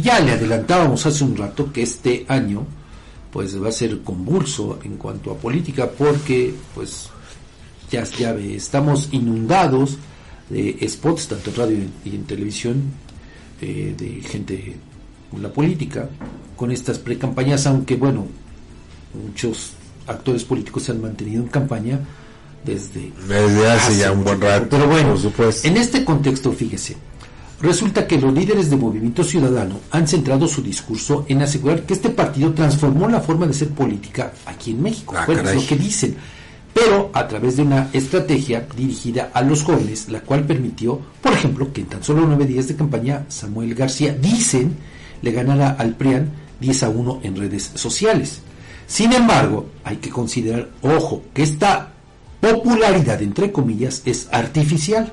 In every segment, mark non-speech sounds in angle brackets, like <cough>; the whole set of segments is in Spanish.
Y ya le adelantábamos hace un rato que este año pues va a ser convulso en cuanto a política porque pues ya, ya ve, estamos inundados de spots tanto en radio y en televisión eh, de gente con la política con estas precampañas aunque bueno muchos actores políticos se han mantenido en campaña desde, desde hace, ya un buen rato pero bueno en este contexto fíjese Resulta que los líderes de Movimiento Ciudadano han centrado su discurso en asegurar que este partido transformó la forma de ser política aquí en México. Ah, bueno, es lo que dicen. Pero a través de una estrategia dirigida a los jóvenes, la cual permitió, por ejemplo, que en tan solo nueve días de campaña, Samuel García, dicen, le ganara al PRIAN 10 a 1 en redes sociales. Sin embargo, hay que considerar, ojo, que esta popularidad, entre comillas, es artificial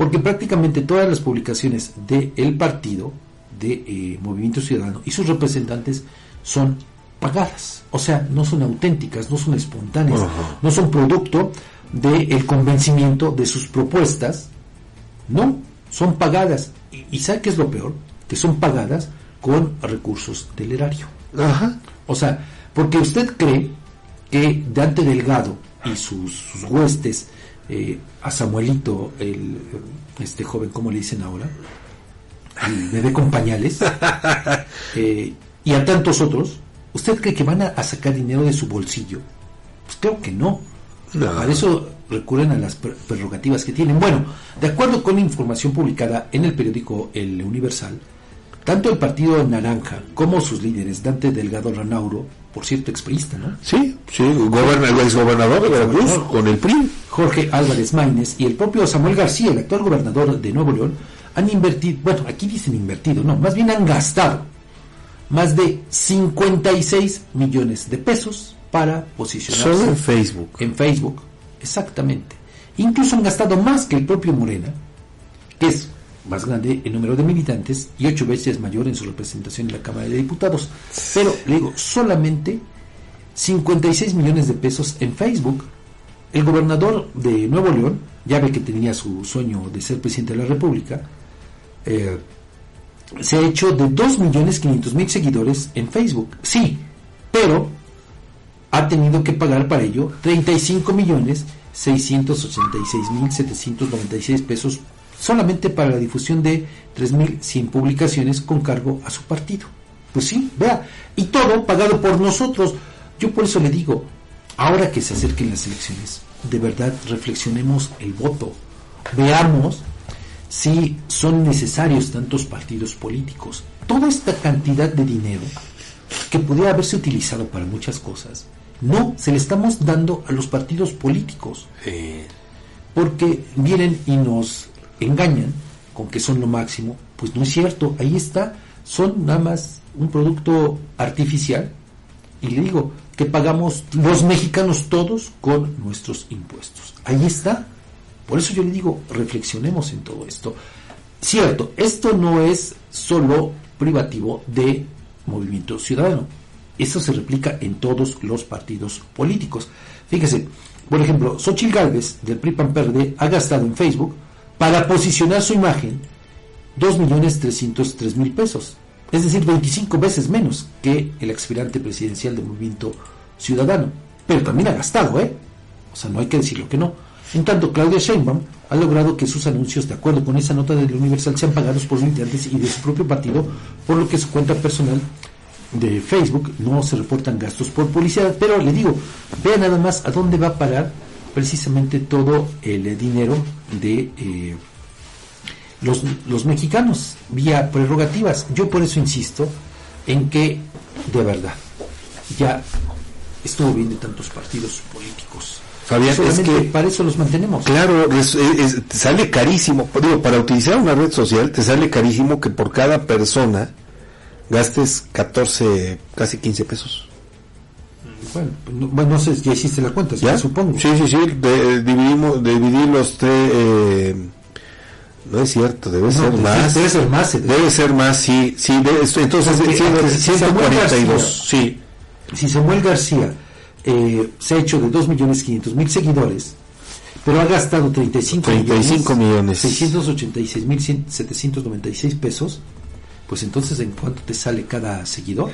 porque prácticamente todas las publicaciones del partido, de eh, Movimiento Ciudadano y sus representantes son pagadas, o sea, no son auténticas, no son espontáneas, no son producto del convencimiento de sus propuestas, no, son pagadas. Y, ¿sabe qué es lo peor? Que son pagadas con recursos del erario. O sea, porque usted cree que Dante Delgado y sus, sus huestes eh, a Samuelito, el, este joven, ¿cómo le dicen ahora? Al bebé con pañales, <laughs> eh, y a tantos otros, ¿usted cree que van a, sacar dinero de su bolsillo? Pues creo que no. Para eso recurren a las prerrogativas que tienen. Bueno, de acuerdo con la información publicada en el periódico El Universal, tanto el Partido Naranja como sus líderes, Dante Delgado Ranauro, por cierto, exprista, ¿no? Sí, sí, goberna, el exgobernador de Veracruz con el PRI. Jorge Álvarez Maínez y el propio Samuel García, el actual gobernador de Nuevo León, han invertido, bueno, aquí dicen invertido, no, más bien han gastado más de 56 millones de pesos para posicionarse. Solo en Facebook. En Facebook, exactamente. Incluso han gastado más que el propio Morena, que es más grande en número de militantes y ocho veces mayor en su representación en la Cámara de Diputados. Pero, le digo, solamente 56 millones de pesos en Facebook. El gobernador de Nuevo León, ya ve que tenía su sueño de ser presidente de la República, eh, se ha hecho de 2.500.000 seguidores en Facebook. Sí, pero ha tenido que pagar para ello 35 millones 686.796 pesos solamente para la difusión de 3.100 publicaciones con cargo a su partido. Pues sí, vea, y todo pagado por nosotros. Yo por eso le digo, ahora que se acerquen las elecciones, de verdad reflexionemos el voto, veamos si son necesarios tantos partidos políticos. Toda esta cantidad de dinero que podría haberse utilizado para muchas cosas, no, se le estamos dando a los partidos políticos. Porque vienen y nos engañan con que son lo máximo, pues no es cierto, ahí está, son nada más un producto artificial y le digo que pagamos los mexicanos todos con nuestros impuestos. Ahí está. Por eso yo le digo, reflexionemos en todo esto. Cierto, esto no es solo privativo de Movimiento Ciudadano. Esto se replica en todos los partidos políticos. Fíjese, por ejemplo, Xochitl Gálvez del PRI PAN PERDE ha gastado en Facebook para posicionar su imagen 2.303.000 pesos, es decir, 25 veces menos que el aspirante presidencial del movimiento ciudadano. Pero también ha gastado, ¿eh? O sea, no hay que decirlo que no. En tanto, Claudia Sheinbaum ha logrado que sus anuncios, de acuerdo con esa nota del Universal, sean pagados por militantes y de su propio partido, por lo que su cuenta personal de Facebook no se reportan gastos por publicidad. Pero le digo, vea nada más a dónde va a parar precisamente todo el dinero de eh, los, los mexicanos vía prerrogativas. Yo por eso insisto en que, de verdad, ya estuvo bien de tantos partidos políticos. Fabián, es que para eso los mantenemos. Claro, te sale carísimo. Digo, para utilizar una red social te sale carísimo que por cada persona gastes 14, casi 15 pesos. Bueno, no, sé, ya hiciste la cuenta, ¿Ya? supongo. Sí, sí, sí, dividimos, dividir los tres... Eh, no es cierto, debe ser más. Debe ser más. Debe, ser más, sí. sí entonces, si 142, sí. Si Samuel García eh, se ha hecho de 2.500.000 seguidores, pero ha gastado 35, 35 millones, millones 686.796 pesos, pues entonces ¿en cuánto te sale cada seguidor?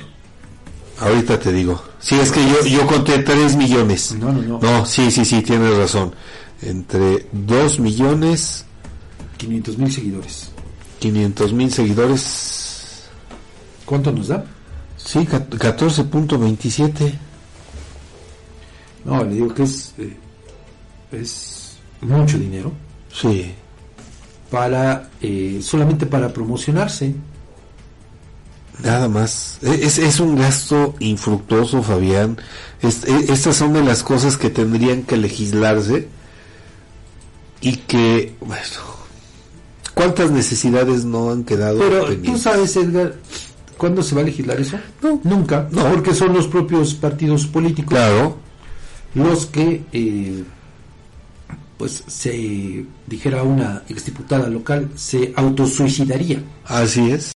Ahorita te digo. Sí, es que yo, yo conté 3 millones. No, no, no. No, sí, sí, sí, tienes razón. Entre 2 millones 500 mil seguidores. 500 mil seguidores. ¿Cuánto nos da? Sí, ca- 14.27. No, le digo que es, eh, es mucho dinero Sí. para eh, solamente para promocionarse. Nada más. E- Es, es un gasto infructuoso, Fabián. Es- e- estas son de las cosas que tendrían que legislarse y que, bueno, ¿cuántas necesidades no han quedado Pero tú pendientes? sabes, Edgar, ¿cuándo se va a legislar eso? No. Nunca. No. Porque son los propios partidos políticos Claro, los que, eh, pues, se dijera una exdiputada local, se autosuicidaría. así es.